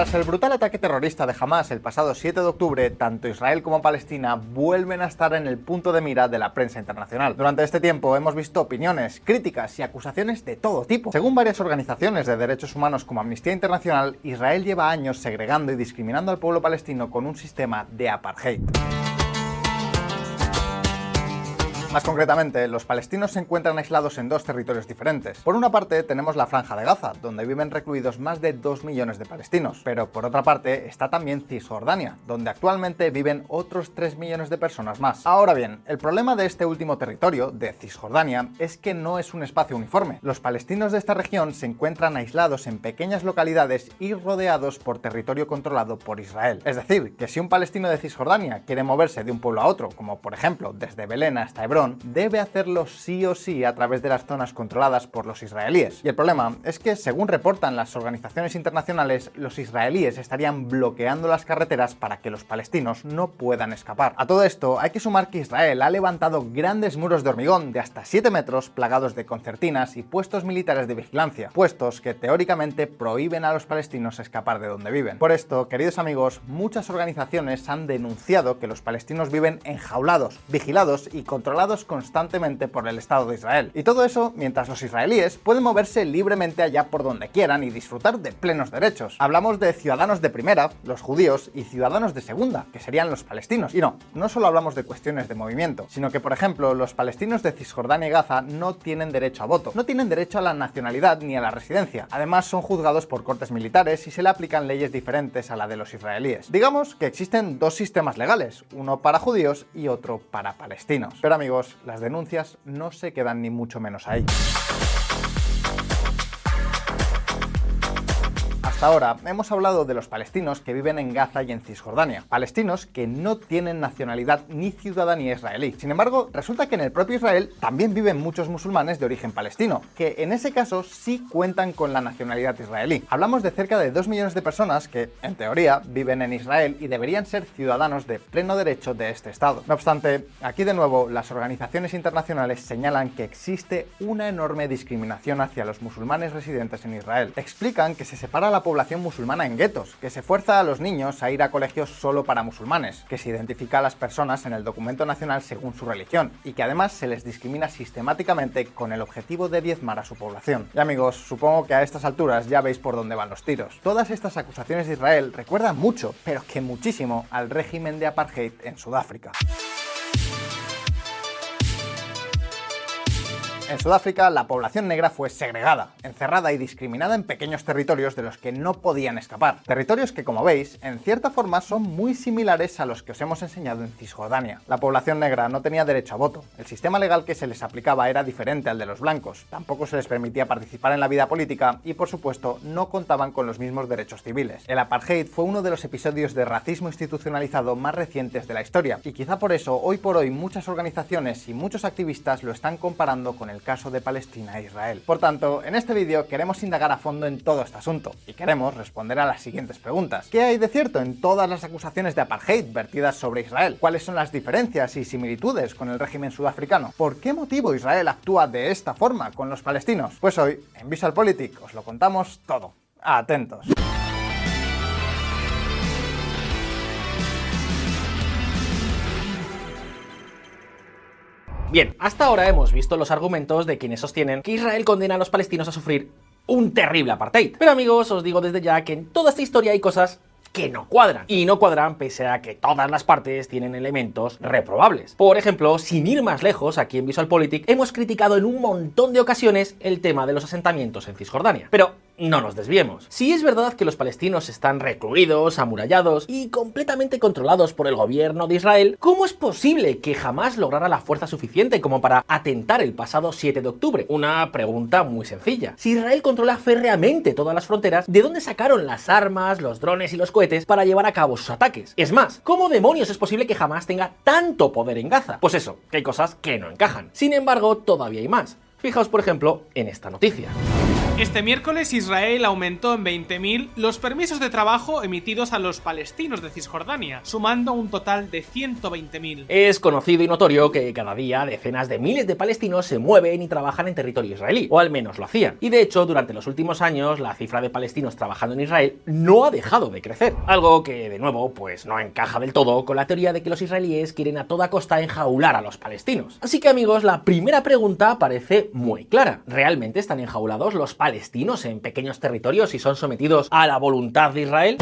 Tras el brutal ataque terrorista de Hamas el pasado 7 de octubre, tanto Israel como Palestina vuelven a estar en el punto de mira de la prensa internacional. Durante este tiempo hemos visto opiniones, críticas y acusaciones de todo tipo. Según varias organizaciones de derechos humanos como Amnistía Internacional, Israel lleva años segregando y discriminando al pueblo palestino con un sistema de apartheid. Más concretamente, los palestinos se encuentran aislados en dos territorios diferentes. Por una parte tenemos la Franja de Gaza, donde viven recluidos más de 2 millones de palestinos, pero por otra parte está también Cisjordania, donde actualmente viven otros 3 millones de personas más. Ahora bien, el problema de este último territorio, de Cisjordania, es que no es un espacio uniforme. Los palestinos de esta región se encuentran aislados en pequeñas localidades y rodeados por territorio controlado por Israel. Es decir, que si un palestino de Cisjordania quiere moverse de un pueblo a otro, como por ejemplo desde Belén hasta Hebrón, debe hacerlo sí o sí a través de las zonas controladas por los israelíes. Y el problema es que, según reportan las organizaciones internacionales, los israelíes estarían bloqueando las carreteras para que los palestinos no puedan escapar. A todo esto, hay que sumar que Israel ha levantado grandes muros de hormigón de hasta 7 metros plagados de concertinas y puestos militares de vigilancia, puestos que teóricamente prohíben a los palestinos escapar de donde viven. Por esto, queridos amigos, muchas organizaciones han denunciado que los palestinos viven enjaulados, vigilados y controlados constantemente por el Estado de Israel. Y todo eso mientras los israelíes pueden moverse libremente allá por donde quieran y disfrutar de plenos derechos. Hablamos de ciudadanos de primera, los judíos, y ciudadanos de segunda, que serían los palestinos. Y no, no solo hablamos de cuestiones de movimiento, sino que, por ejemplo, los palestinos de Cisjordania y Gaza no tienen derecho a voto, no tienen derecho a la nacionalidad ni a la residencia. Además, son juzgados por cortes militares y se le aplican leyes diferentes a la de los israelíes. Digamos que existen dos sistemas legales, uno para judíos y otro para palestinos. Pero amigos, las denuncias no se quedan ni mucho menos ahí. Ahora hemos hablado de los palestinos que viven en Gaza y en Cisjordania, palestinos que no tienen nacionalidad ni ciudadanía israelí. Sin embargo, resulta que en el propio Israel también viven muchos musulmanes de origen palestino, que en ese caso sí cuentan con la nacionalidad israelí. Hablamos de cerca de 2 millones de personas que, en teoría, viven en Israel y deberían ser ciudadanos de pleno derecho de este Estado. No obstante, aquí de nuevo las organizaciones internacionales señalan que existe una enorme discriminación hacia los musulmanes residentes en Israel. Explican que se separa la población musulmana en guetos, que se fuerza a los niños a ir a colegios solo para musulmanes, que se identifica a las personas en el documento nacional según su religión y que además se les discrimina sistemáticamente con el objetivo de diezmar a su población. Y amigos, supongo que a estas alturas ya veis por dónde van los tiros. Todas estas acusaciones de Israel recuerdan mucho, pero que muchísimo, al régimen de apartheid en Sudáfrica. En Sudáfrica, la población negra fue segregada, encerrada y discriminada en pequeños territorios de los que no podían escapar. Territorios que, como veis, en cierta forma son muy similares a los que os hemos enseñado en Cisjordania. La población negra no tenía derecho a voto. El sistema legal que se les aplicaba era diferente al de los blancos. Tampoco se les permitía participar en la vida política y, por supuesto, no contaban con los mismos derechos civiles. El apartheid fue uno de los episodios de racismo institucionalizado más recientes de la historia y quizá por eso hoy por hoy muchas organizaciones y muchos activistas lo están comparando con el caso de Palestina e Israel. Por tanto, en este vídeo queremos indagar a fondo en todo este asunto y queremos responder a las siguientes preguntas. ¿Qué hay de cierto en todas las acusaciones de apartheid vertidas sobre Israel? ¿Cuáles son las diferencias y similitudes con el régimen sudafricano? ¿Por qué motivo Israel actúa de esta forma con los palestinos? Pues hoy, en VisualPolitik, os lo contamos todo. Atentos. Bien, hasta ahora hemos visto los argumentos de quienes sostienen que Israel condena a los palestinos a sufrir un terrible apartheid. Pero amigos, os digo desde ya que en toda esta historia hay cosas que no cuadran. Y no cuadran pese a que todas las partes tienen elementos reprobables. Por ejemplo, sin ir más lejos, aquí en VisualPolitik hemos criticado en un montón de ocasiones el tema de los asentamientos en Cisjordania. Pero no nos desviemos. Si es verdad que los palestinos están recluidos, amurallados y completamente controlados por el gobierno de Israel, ¿cómo es posible que jamás lograra la fuerza suficiente como para atentar el pasado 7 de octubre? Una pregunta muy sencilla. Si Israel controla férreamente todas las fronteras, ¿de dónde sacaron las armas, los drones y los cohetes para llevar a cabo sus ataques? Es más, ¿cómo demonios es posible que jamás tenga tanto poder en Gaza? Pues eso, que hay cosas que no encajan. Sin embargo, todavía hay más. Fijaos, por ejemplo, en esta noticia. Este miércoles Israel aumentó en 20.000 los permisos de trabajo emitidos a los palestinos de Cisjordania, sumando un total de 120.000. Es conocido y notorio que cada día decenas de miles de palestinos se mueven y trabajan en territorio israelí, o al menos lo hacían. Y de hecho, durante los últimos años, la cifra de palestinos trabajando en Israel no ha dejado de crecer. Algo que, de nuevo, pues no encaja del todo con la teoría de que los israelíes quieren a toda costa enjaular a los palestinos. Así que amigos, la primera pregunta parece muy clara. ¿Realmente están enjaulados los palestinos? Palestinos en pequeños territorios y son sometidos a la voluntad de Israel?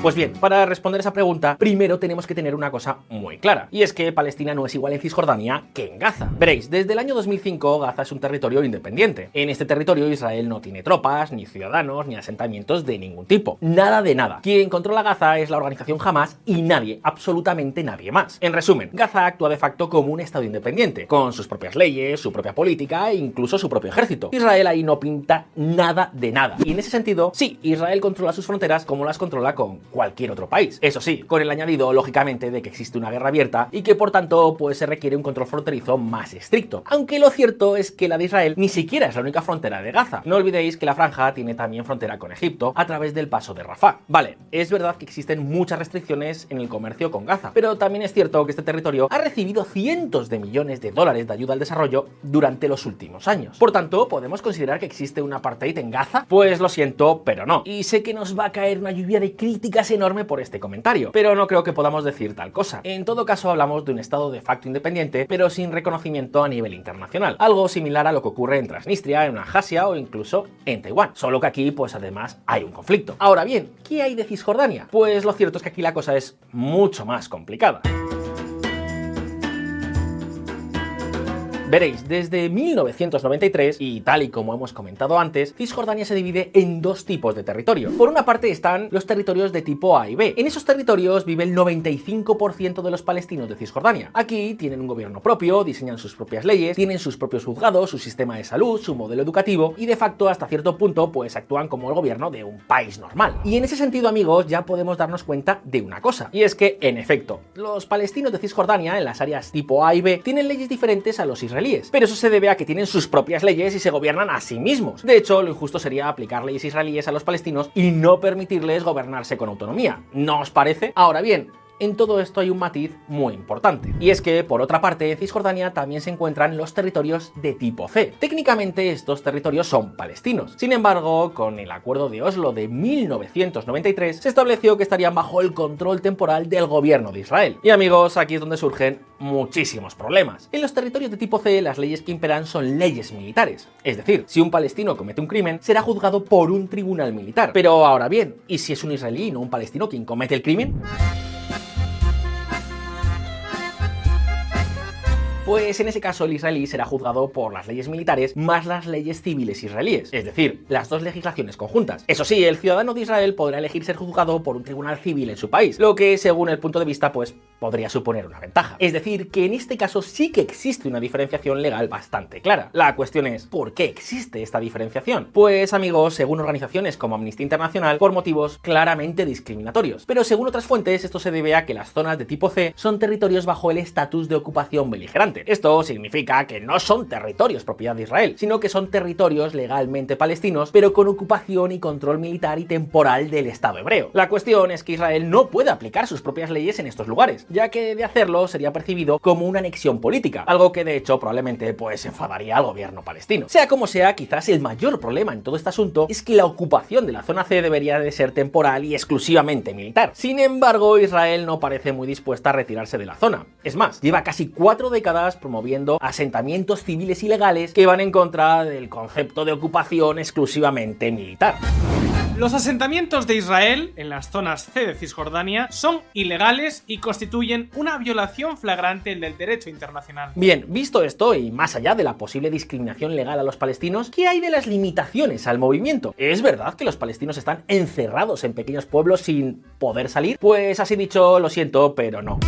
Pues bien, para responder esa pregunta, primero tenemos que tener una cosa muy clara, y es que Palestina no es igual en Cisjordania que en Gaza. Veréis, desde el año 2005 Gaza es un territorio independiente. En este territorio Israel no tiene tropas, ni ciudadanos, ni asentamientos de ningún tipo. Nada de nada. Quien controla Gaza es la organización Hamas y nadie, absolutamente nadie más. En resumen, Gaza actúa de facto como un estado independiente, con sus propias leyes, su propia política e incluso su propio ejército. Israel ahí no pinta nada de nada. Y en ese sentido, sí, Israel controla sus fronteras como las controla con cualquier otro país. Eso sí, con el añadido, lógicamente, de que existe una guerra abierta y que por tanto, pues se requiere un control fronterizo más estricto. Aunque lo cierto es que la de Israel ni siquiera es la única frontera de Gaza. No olvidéis que la franja tiene también frontera con Egipto a través del paso de Rafah. Vale, es verdad que existen muchas restricciones en el comercio con Gaza, pero también es cierto que este territorio ha recibido cientos de millones de dólares de ayuda al desarrollo durante los últimos años. Por tanto, ¿podemos considerar que existe un apartheid en Gaza? Pues lo siento, pero no. Y sé que nos va a caer una lluvia de críticas enorme por este comentario, pero no creo que podamos decir tal cosa. En todo caso hablamos de un estado de facto independiente, pero sin reconocimiento a nivel internacional, algo similar a lo que ocurre en Transnistria, en Abjasia o incluso en Taiwán, solo que aquí pues además hay un conflicto. Ahora bien, ¿qué hay de Cisjordania? Pues lo cierto es que aquí la cosa es mucho más complicada. Veréis, desde 1993, y tal y como hemos comentado antes, Cisjordania se divide en dos tipos de territorio. Por una parte están los territorios de tipo A y B. En esos territorios vive el 95% de los palestinos de Cisjordania. Aquí tienen un gobierno propio, diseñan sus propias leyes, tienen sus propios juzgados, su sistema de salud, su modelo educativo y de facto hasta cierto punto pues actúan como el gobierno de un país normal. Y en ese sentido amigos ya podemos darnos cuenta de una cosa, y es que en efecto, los palestinos de Cisjordania en las áreas tipo A y B tienen leyes diferentes a los israelíes pero eso se debe a que tienen sus propias leyes y se gobiernan a sí mismos. De hecho, lo injusto sería aplicar leyes israelíes a los palestinos y no permitirles gobernarse con autonomía. ¿No os parece? Ahora bien, en todo esto hay un matiz muy importante. Y es que, por otra parte, en Cisjordania también se encuentran los territorios de tipo C. Técnicamente estos territorios son palestinos. Sin embargo, con el acuerdo de Oslo de 1993, se estableció que estarían bajo el control temporal del gobierno de Israel. Y amigos, aquí es donde surgen muchísimos problemas. En los territorios de tipo C, las leyes que imperan son leyes militares. Es decir, si un palestino comete un crimen, será juzgado por un tribunal militar. Pero ahora bien, ¿y si es un israelí y no un palestino quien comete el crimen? Pues en ese caso el israelí será juzgado por las leyes militares más las leyes civiles israelíes, es decir, las dos legislaciones conjuntas. Eso sí, el ciudadano de Israel podrá elegir ser juzgado por un tribunal civil en su país, lo que según el punto de vista pues podría suponer una ventaja. Es decir, que en este caso sí que existe una diferenciación legal bastante clara. La cuestión es, ¿por qué existe esta diferenciación? Pues amigos, según organizaciones como Amnistía Internacional, por motivos claramente discriminatorios. Pero según otras fuentes, esto se debe a que las zonas de tipo C son territorios bajo el estatus de ocupación beligerante esto significa que no son territorios propiedad de Israel, sino que son territorios legalmente palestinos, pero con ocupación y control militar y temporal del Estado hebreo. La cuestión es que Israel no puede aplicar sus propias leyes en estos lugares, ya que de hacerlo sería percibido como una anexión política, algo que de hecho probablemente pues enfadaría al gobierno palestino. Sea como sea, quizás el mayor problema en todo este asunto es que la ocupación de la zona C debería de ser temporal y exclusivamente militar. Sin embargo, Israel no parece muy dispuesta a retirarse de la zona. Es más, lleva casi cuatro décadas promoviendo asentamientos civiles ilegales que van en contra del concepto de ocupación exclusivamente militar. Los asentamientos de Israel en las zonas C de Cisjordania son ilegales y constituyen una violación flagrante del derecho internacional. Bien, visto esto y más allá de la posible discriminación legal a los palestinos, ¿qué hay de las limitaciones al movimiento? ¿Es verdad que los palestinos están encerrados en pequeños pueblos sin poder salir? Pues así dicho, lo siento, pero no.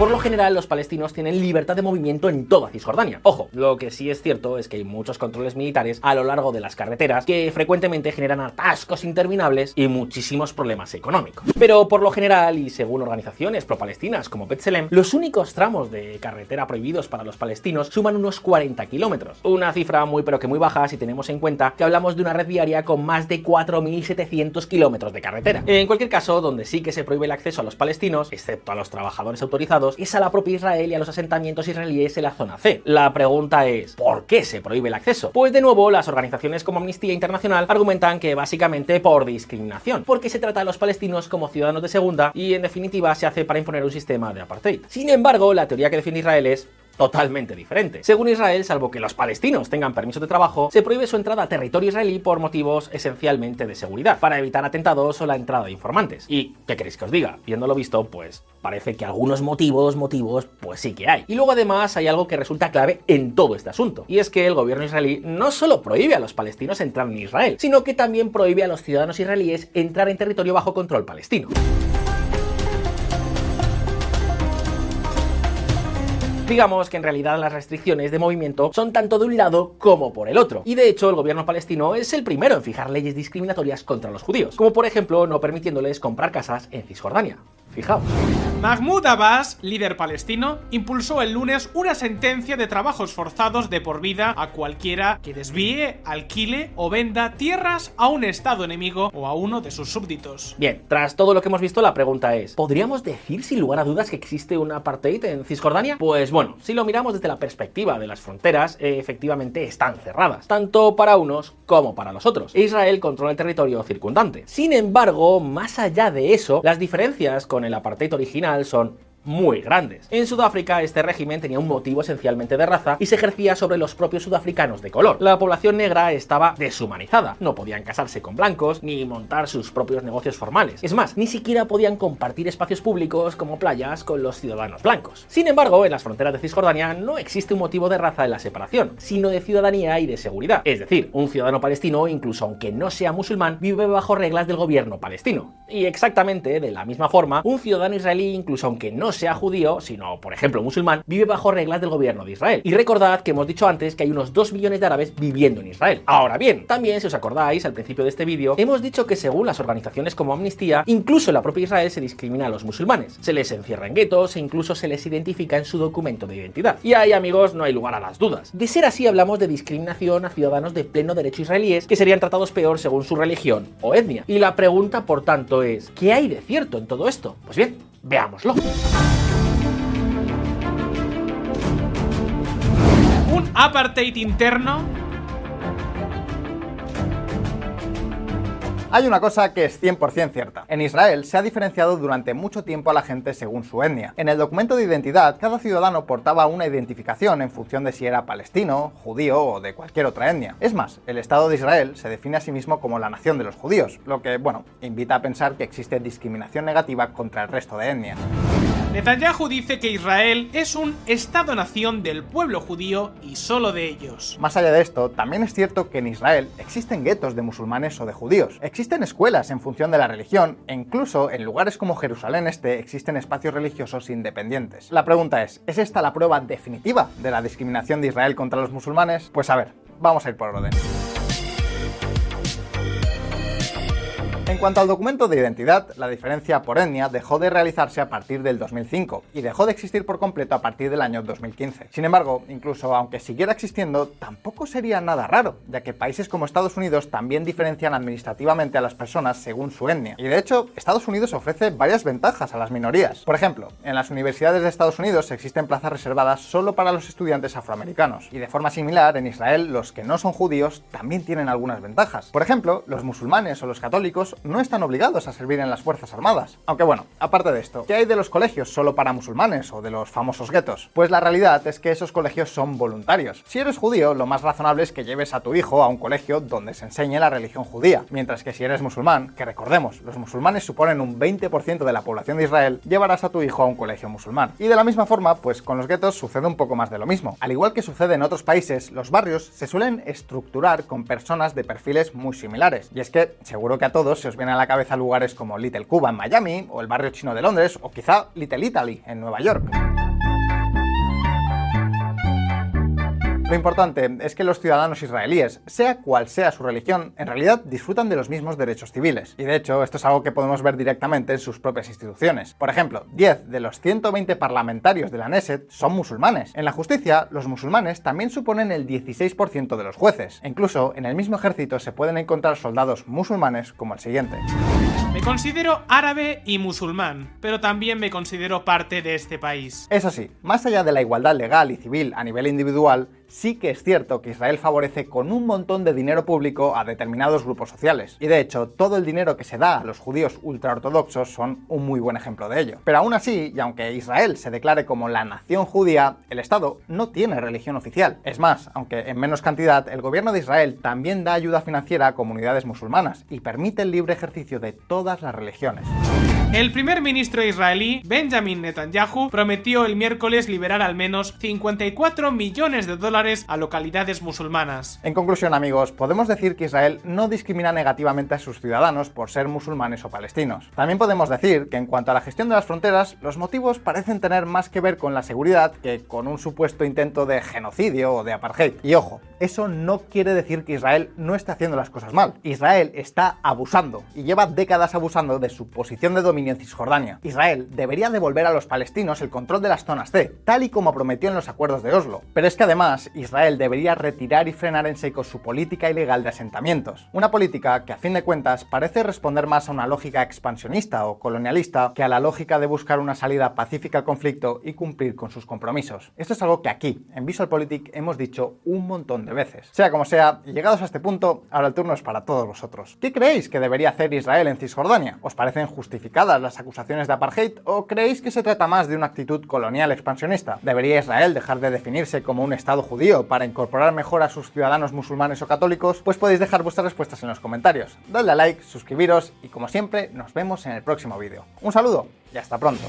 Por lo general, los palestinos tienen libertad de movimiento en toda Cisjordania. Ojo, lo que sí es cierto es que hay muchos controles militares a lo largo de las carreteras que frecuentemente generan atascos interminables y muchísimos problemas económicos. Pero por lo general, y según organizaciones pro-palestinas como Betselem, los únicos tramos de carretera prohibidos para los palestinos suman unos 40 kilómetros. Una cifra muy pero que muy baja si tenemos en cuenta que hablamos de una red viaria con más de 4.700 kilómetros de carretera. En cualquier caso, donde sí que se prohíbe el acceso a los palestinos, excepto a los trabajadores autorizados, es a la propia Israel y a los asentamientos israelíes en la zona C. La pregunta es, ¿por qué se prohíbe el acceso? Pues de nuevo, las organizaciones como Amnistía Internacional argumentan que básicamente por discriminación, porque se trata a los palestinos como ciudadanos de segunda y en definitiva se hace para imponer un sistema de apartheid. Sin embargo, la teoría que defiende Israel es totalmente diferente. Según Israel, salvo que los palestinos tengan permiso de trabajo, se prohíbe su entrada a territorio israelí por motivos esencialmente de seguridad, para evitar atentados o la entrada de informantes. ¿Y qué queréis que os diga? Viéndolo visto, pues parece que algunos motivos, motivos, pues sí que hay. Y luego además hay algo que resulta clave en todo este asunto, y es que el gobierno israelí no solo prohíbe a los palestinos entrar en Israel, sino que también prohíbe a los ciudadanos israelíes entrar en territorio bajo control palestino. Digamos que en realidad las restricciones de movimiento son tanto de un lado como por el otro. Y de hecho el gobierno palestino es el primero en fijar leyes discriminatorias contra los judíos, como por ejemplo no permitiéndoles comprar casas en Cisjordania. Fijaos. Mahmoud Abbas, líder palestino, impulsó el lunes una sentencia de trabajos forzados de por vida a cualquiera que desvíe, alquile o venda tierras a un estado enemigo o a uno de sus súbditos. Bien, tras todo lo que hemos visto, la pregunta es, ¿podríamos decir sin lugar a dudas que existe un apartheid en Cisjordania? Pues bueno, si lo miramos desde la perspectiva de las fronteras, eh, efectivamente están cerradas, tanto para unos como para los otros. Israel controla el territorio circundante. Sin embargo, más allá de eso, las diferencias con el apartheid original son muy grandes. En Sudáfrica este régimen tenía un motivo esencialmente de raza y se ejercía sobre los propios sudafricanos de color. La población negra estaba deshumanizada, no podían casarse con blancos ni montar sus propios negocios formales. Es más, ni siquiera podían compartir espacios públicos como playas con los ciudadanos blancos. Sin embargo, en las fronteras de Cisjordania no existe un motivo de raza en la separación, sino de ciudadanía y de seguridad. Es decir, un ciudadano palestino, incluso aunque no sea musulmán, vive bajo reglas del gobierno palestino. Y exactamente de la misma forma, un ciudadano israelí, incluso aunque no sea judío, sino por ejemplo musulmán, vive bajo reglas del gobierno de Israel. Y recordad que hemos dicho antes que hay unos 2 millones de árabes viviendo en Israel. Ahora bien, también si os acordáis al principio de este vídeo, hemos dicho que según las organizaciones como Amnistía, incluso en la propia Israel se discrimina a los musulmanes. Se les encierra en guetos e incluso se les identifica en su documento de identidad. Y ahí amigos no hay lugar a las dudas. De ser así hablamos de discriminación a ciudadanos de pleno derecho israelíes que serían tratados peor según su religión o etnia. Y la pregunta por tanto es, ¿qué hay de cierto en todo esto? Pues bien, veámoslo. Un apartheid interno Hay una cosa que es 100% cierta. En Israel se ha diferenciado durante mucho tiempo a la gente según su etnia. En el documento de identidad, cada ciudadano portaba una identificación en función de si era palestino, judío o de cualquier otra etnia. Es más, el Estado de Israel se define a sí mismo como la nación de los judíos, lo que, bueno, invita a pensar que existe discriminación negativa contra el resto de etnias. Netanyahu dice que Israel es un Estado-nación del pueblo judío y solo de ellos. Más allá de esto, también es cierto que en Israel existen guetos de musulmanes o de judíos. Existen escuelas en función de la religión e incluso en lugares como Jerusalén Este existen espacios religiosos independientes. La pregunta es, ¿es esta la prueba definitiva de la discriminación de Israel contra los musulmanes? Pues a ver, vamos a ir por orden. En cuanto al documento de identidad, la diferencia por etnia dejó de realizarse a partir del 2005 y dejó de existir por completo a partir del año 2015. Sin embargo, incluso aunque siguiera existiendo, tampoco sería nada raro, ya que países como Estados Unidos también diferencian administrativamente a las personas según su etnia. Y de hecho, Estados Unidos ofrece varias ventajas a las minorías. Por ejemplo, en las universidades de Estados Unidos existen plazas reservadas solo para los estudiantes afroamericanos. Y de forma similar, en Israel, los que no son judíos también tienen algunas ventajas. Por ejemplo, los musulmanes o los católicos no están obligados a servir en las Fuerzas Armadas. Aunque bueno, aparte de esto, ¿qué hay de los colegios solo para musulmanes o de los famosos guetos? Pues la realidad es que esos colegios son voluntarios. Si eres judío, lo más razonable es que lleves a tu hijo a un colegio donde se enseñe la religión judía, mientras que si eres musulmán, que recordemos, los musulmanes suponen un 20% de la población de Israel, llevarás a tu hijo a un colegio musulmán. Y de la misma forma, pues con los guetos sucede un poco más de lo mismo. Al igual que sucede en otros países, los barrios se suelen estructurar con personas de perfiles muy similares. Y es que seguro que a todos se os viene a la cabeza lugares como Little Cuba en Miami, o el barrio chino de Londres, o quizá Little Italy en Nueva York. Lo importante es que los ciudadanos israelíes, sea cual sea su religión, en realidad disfrutan de los mismos derechos civiles. Y de hecho, esto es algo que podemos ver directamente en sus propias instituciones. Por ejemplo, 10 de los 120 parlamentarios de la Neset son musulmanes. En la justicia, los musulmanes también suponen el 16% de los jueces. E incluso en el mismo ejército se pueden encontrar soldados musulmanes como el siguiente. Me considero árabe y musulmán, pero también me considero parte de este país. Eso sí, más allá de la igualdad legal y civil a nivel individual, sí que es cierto que Israel favorece con un montón de dinero público a determinados grupos sociales. Y de hecho, todo el dinero que se da a los judíos ultraortodoxos son un muy buen ejemplo de ello. Pero aún así, y aunque Israel se declare como la nación judía, el Estado no tiene religión oficial. Es más, aunque en menos cantidad, el gobierno de Israel también da ayuda financiera a comunidades musulmanas y permite el libre ejercicio de todas las religiones. El primer ministro israelí, Benjamin Netanyahu, prometió el miércoles liberar al menos 54 millones de dólares a localidades musulmanas. En conclusión, amigos, podemos decir que Israel no discrimina negativamente a sus ciudadanos por ser musulmanes o palestinos. También podemos decir que en cuanto a la gestión de las fronteras, los motivos parecen tener más que ver con la seguridad que con un supuesto intento de genocidio o de apartheid. Y ojo, eso no quiere decir que Israel no esté haciendo las cosas mal. Israel está abusando y lleva décadas abusando de su posición de dominio en Cisjordania. Israel debería devolver a los palestinos el control de las zonas C, tal y como prometió en los acuerdos de Oslo. Pero es que además Israel debería retirar y frenar en seco su política ilegal de asentamientos. Una política que a fin de cuentas parece responder más a una lógica expansionista o colonialista que a la lógica de buscar una salida pacífica al conflicto y cumplir con sus compromisos. Esto es algo que aquí, en VisualPolitik, hemos dicho un montón de veces. Sea como sea, llegados a este punto, ahora el turno es para todos vosotros. ¿Qué creéis que debería hacer Israel en Cisjordania? ¿Os parecen justificadas las acusaciones de apartheid o creéis que se trata más de una actitud colonial expansionista? ¿Debería Israel dejar de definirse como un Estado judío para incorporar mejor a sus ciudadanos musulmanes o católicos? Pues podéis dejar vuestras respuestas en los comentarios. Dadle a like, suscribiros y como siempre nos vemos en el próximo vídeo. Un saludo y hasta pronto.